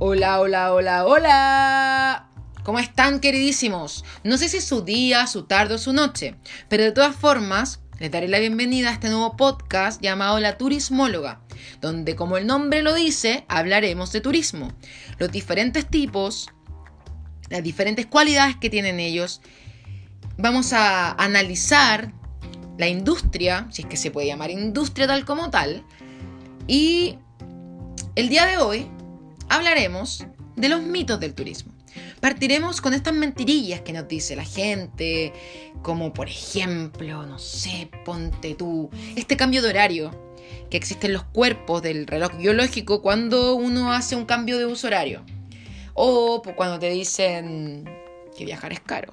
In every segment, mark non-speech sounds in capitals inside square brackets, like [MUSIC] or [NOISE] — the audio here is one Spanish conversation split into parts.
Hola, hola, hola, hola. ¿Cómo están, queridísimos? No sé si es su día, su tarde o su noche, pero de todas formas, les daré la bienvenida a este nuevo podcast llamado La Turismóloga, donde, como el nombre lo dice, hablaremos de turismo, los diferentes tipos, las diferentes cualidades que tienen ellos. Vamos a analizar la industria, si es que se puede llamar industria tal como tal, y el día de hoy hablaremos de los mitos del turismo. Partiremos con estas mentirillas que nos dice la gente, como por ejemplo, no sé, ponte tú, este cambio de horario que existe en los cuerpos del reloj biológico cuando uno hace un cambio de uso horario. O cuando te dicen que viajar es caro.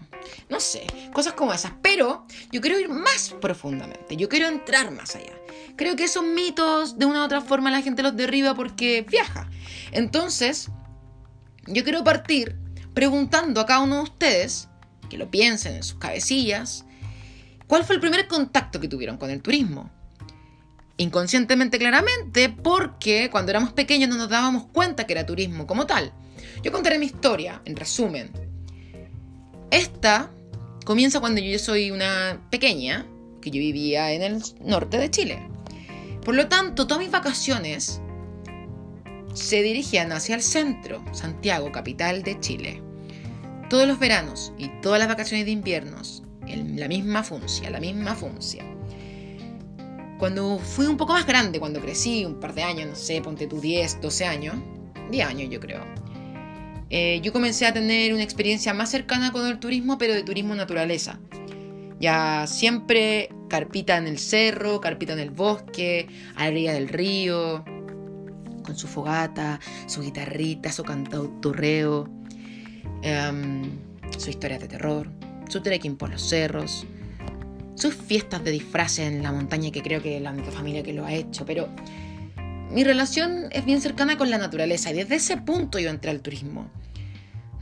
No sé, cosas como esas. Pero yo quiero ir más profundamente, yo quiero entrar más allá. Creo que esos mitos de una u otra forma la gente los derriba porque viaja. Entonces, yo quiero partir preguntando a cada uno de ustedes, que lo piensen en sus cabecillas, ¿cuál fue el primer contacto que tuvieron con el turismo? Inconscientemente, claramente, porque cuando éramos pequeños no nos dábamos cuenta que era turismo como tal. Yo contaré mi historia, en resumen. Esta comienza cuando yo soy una pequeña, que yo vivía en el norte de Chile. Por lo tanto, todas mis vacaciones se dirigían hacia el centro, Santiago, capital de Chile. Todos los veranos y todas las vacaciones de inviernos, en la misma funcia, la misma funcia. Cuando fui un poco más grande, cuando crecí, un par de años, no sé, ponte tú 10, 12 años, 10 años yo creo, eh, yo comencé a tener una experiencia más cercana con el turismo, pero de turismo naturaleza. Ya siempre carpita en el cerro, carpita en el bosque, a la orilla del río, con su fogata, su guitarrita, su cantautorreo, um, su historia de terror, su trekking por los cerros, sus fiestas de disfraces en la montaña, que creo que es la única familia que lo ha hecho, pero mi relación es bien cercana con la naturaleza y desde ese punto yo entré al turismo.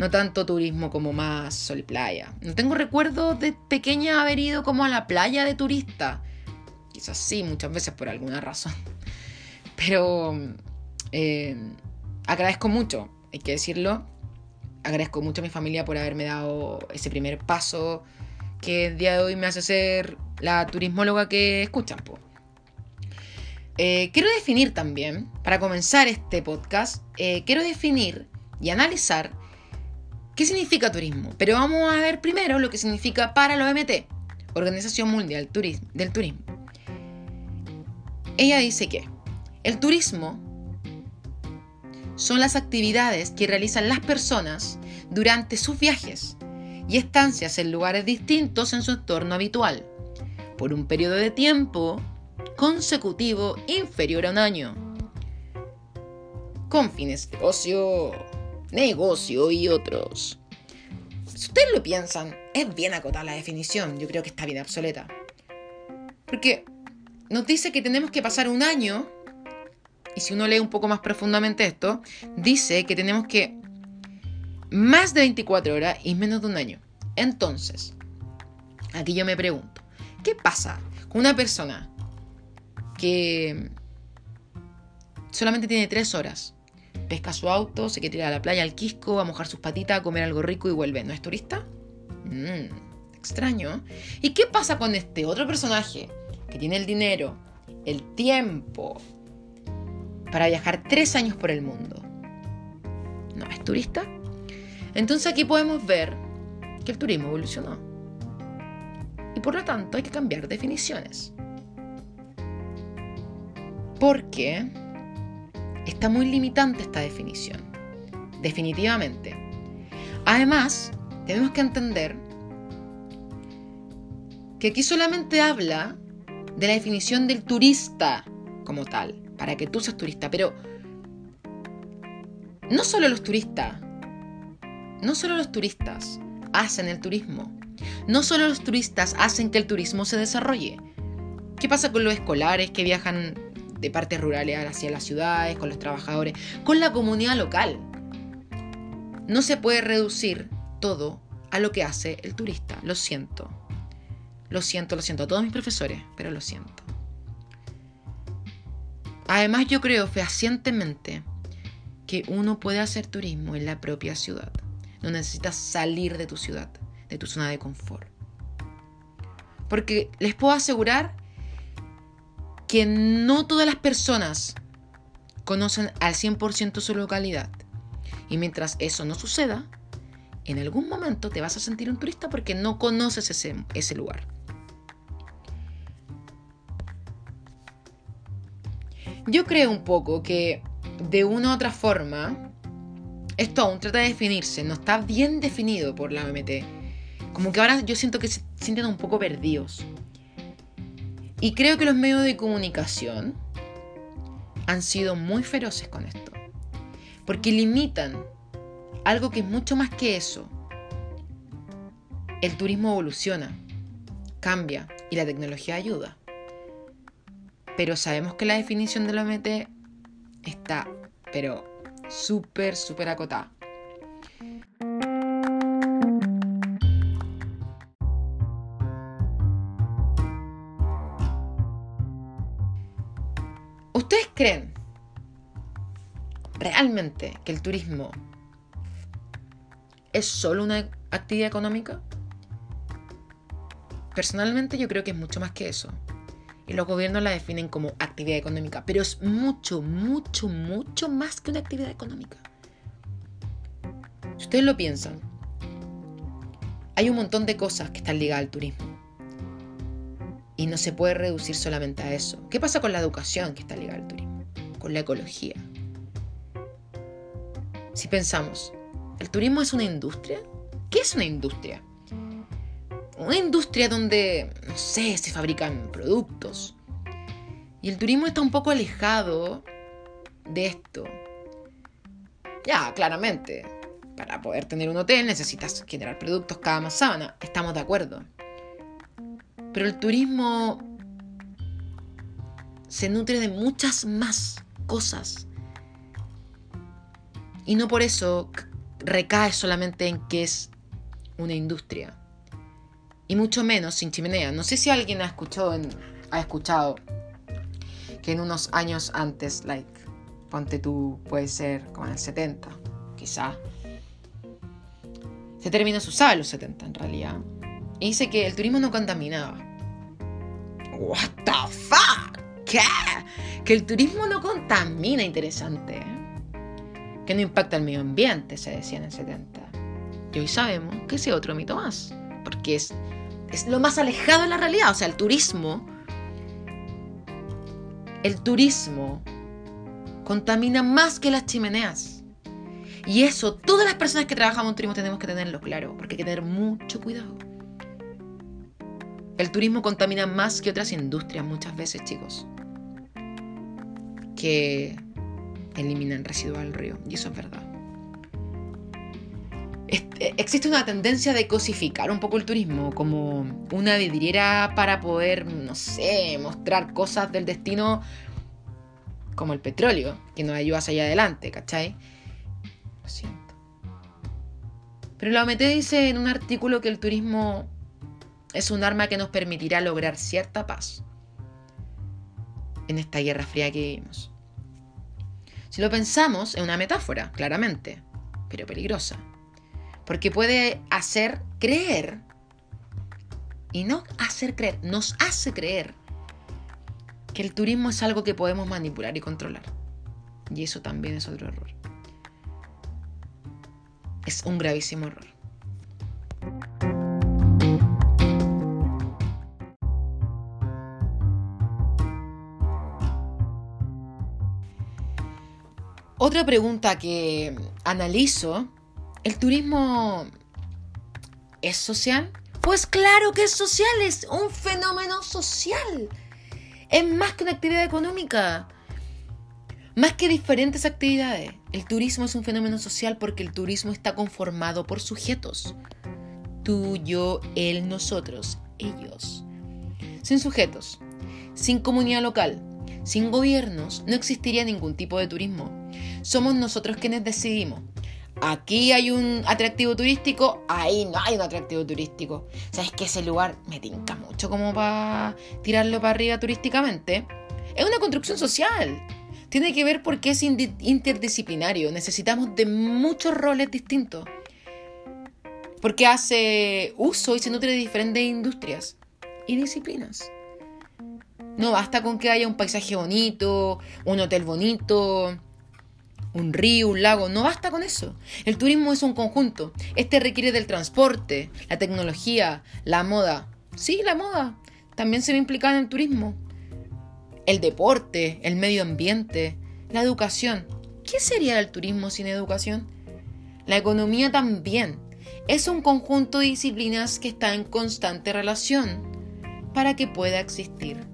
No tanto turismo como más sol y playa. No tengo recuerdo de pequeña haber ido como a la playa de turista. Quizás sí, muchas veces por alguna razón. [LAUGHS] Pero eh, agradezco mucho, hay que decirlo. Agradezco mucho a mi familia por haberme dado ese primer paso que el día de hoy me hace ser la turismóloga que escuchan. Eh, quiero definir también, para comenzar este podcast, eh, quiero definir y analizar qué significa turismo. Pero vamos a ver primero lo que significa para la OMT, Organización Mundial del Turismo. Ella dice que el turismo son las actividades que realizan las personas durante sus viajes y estancias en lugares distintos en su entorno habitual, por un periodo de tiempo consecutivo inferior a un año, con fines de ocio, negocio y otros. Si ustedes lo piensan, es bien acotada la definición, yo creo que está bien obsoleta. Porque nos dice que tenemos que pasar un año y si uno lee un poco más profundamente esto, dice que tenemos que más de 24 horas y menos de un año. Entonces, aquí yo me pregunto, ¿qué pasa con una persona que solamente tiene 3 horas? Pesca su auto, se quiere ir a la playa al Quisco, a mojar sus patitas, a comer algo rico y vuelve. ¿No es turista? Mmm, extraño. ¿Y qué pasa con este otro personaje que tiene el dinero, el tiempo, para viajar tres años por el mundo. ¿No es turista? Entonces aquí podemos ver que el turismo evolucionó. Y por lo tanto hay que cambiar definiciones. Porque está muy limitante esta definición. Definitivamente. Además, tenemos que entender que aquí solamente habla de la definición del turista como tal para que tú seas turista, pero no solo los turistas, no solo los turistas hacen el turismo, no solo los turistas hacen que el turismo se desarrolle. ¿Qué pasa con los escolares que viajan de partes rurales hacia las ciudades, con los trabajadores, con la comunidad local? No se puede reducir todo a lo que hace el turista, lo siento. Lo siento, lo siento a todos mis profesores, pero lo siento. Además yo creo fehacientemente que uno puede hacer turismo en la propia ciudad. No necesitas salir de tu ciudad, de tu zona de confort. Porque les puedo asegurar que no todas las personas conocen al 100% su localidad. Y mientras eso no suceda, en algún momento te vas a sentir un turista porque no conoces ese, ese lugar. Yo creo un poco que de una u otra forma, esto aún trata de definirse, no está bien definido por la OMT. Como que ahora yo siento que se sienten un poco perdidos. Y creo que los medios de comunicación han sido muy feroces con esto. Porque limitan algo que es mucho más que eso. El turismo evoluciona, cambia y la tecnología ayuda. Pero sabemos que la definición de la OMT está, pero súper, súper acotada. Creen realmente que el turismo es solo una actividad económica? Personalmente yo creo que es mucho más que eso. Y los gobiernos la definen como actividad económica, pero es mucho, mucho, mucho más que una actividad económica. Si ustedes lo piensan, hay un montón de cosas que están ligadas al turismo. Y no se puede reducir solamente a eso. ¿Qué pasa con la educación que está ligada al turismo? Con la ecología. Si pensamos, ¿el turismo es una industria? ¿Qué es una industria? Una industria donde, no sé, se fabrican productos. Y el turismo está un poco alejado de esto. Ya, claramente, para poder tener un hotel necesitas generar productos cada manzana. Estamos de acuerdo. Pero el turismo se nutre de muchas más cosas. Y no por eso recae solamente en que es una industria. Y mucho menos sin chimenea. No sé si alguien ha escuchado, ha escuchado que en unos años antes, like, ponte tú, puede ser como en el 70, quizá. Ese término se usaba en los 70 en realidad. Y dice que el turismo no contaminaba. What the fuck? ¿Qué? Que el turismo no contamina, interesante. ¿eh? Que no impacta el medio ambiente, se decía en el 70. Y hoy sabemos que ese otro mito más. Porque es, es lo más alejado de la realidad. O sea, el turismo. El turismo contamina más que las chimeneas. Y eso, todas las personas que trabajamos en turismo tenemos que tenerlo claro, porque hay que tener mucho cuidado. El turismo contamina más que otras industrias muchas veces, chicos. Que eliminan residuos al río. Y eso es verdad. Eh, existe una tendencia de cosificar un poco el turismo como una vidriera para poder, no sé, mostrar cosas del destino como el petróleo, que nos ayuda hacia adelante, ¿cachai? Lo siento. Pero la OMT dice en un artículo que el turismo es un arma que nos permitirá lograr cierta paz en esta guerra fría que vivimos. Si lo pensamos, es una metáfora, claramente, pero peligrosa. Porque puede hacer creer, y no hacer creer, nos hace creer que el turismo es algo que podemos manipular y controlar. Y eso también es otro error. Es un gravísimo error. Otra pregunta que analizo, ¿el turismo es social? Pues claro que es social, es un fenómeno social. Es más que una actividad económica. Más que diferentes actividades. El turismo es un fenómeno social porque el turismo está conformado por sujetos. Tú, yo, él, nosotros, ellos. Sin sujetos, sin comunidad local, sin gobiernos, no existiría ningún tipo de turismo somos nosotros quienes decidimos. Aquí hay un atractivo turístico, ahí no hay un atractivo turístico. ¿Sabes que ese lugar me tinca mucho como para tirarlo para arriba turísticamente? Es una construcción social. Tiene que ver porque es interdisciplinario. Necesitamos de muchos roles distintos. Porque hace uso y se nutre de diferentes industrias y disciplinas. No basta con que haya un paisaje bonito, un hotel bonito, un río, un lago, no basta con eso. El turismo es un conjunto. Este requiere del transporte, la tecnología, la moda. Sí, la moda también se ve implicada en el turismo. El deporte, el medio ambiente, la educación. ¿Qué sería el turismo sin educación? La economía también. Es un conjunto de disciplinas que está en constante relación para que pueda existir.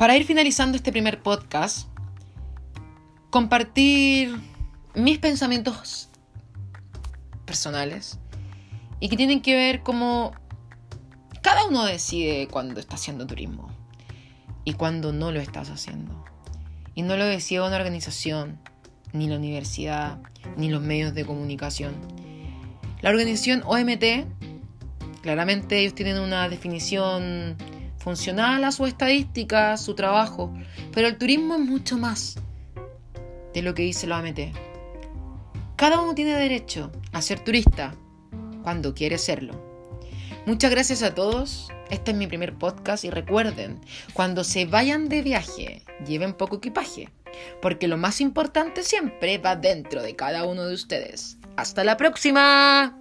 Para ir finalizando este primer podcast, compartir mis pensamientos personales y que tienen que ver como cada uno decide cuando está haciendo turismo y cuando no lo estás haciendo. Y no lo decide una organización, ni la universidad, ni los medios de comunicación. La organización OMT, claramente ellos tienen una definición funcional a su estadística, su trabajo, pero el turismo es mucho más de lo que dice la OMT. Cada uno tiene derecho a ser turista cuando quiere serlo. Muchas gracias a todos. Este es mi primer podcast y recuerden, cuando se vayan de viaje, lleven poco equipaje, porque lo más importante siempre va dentro de cada uno de ustedes. Hasta la próxima.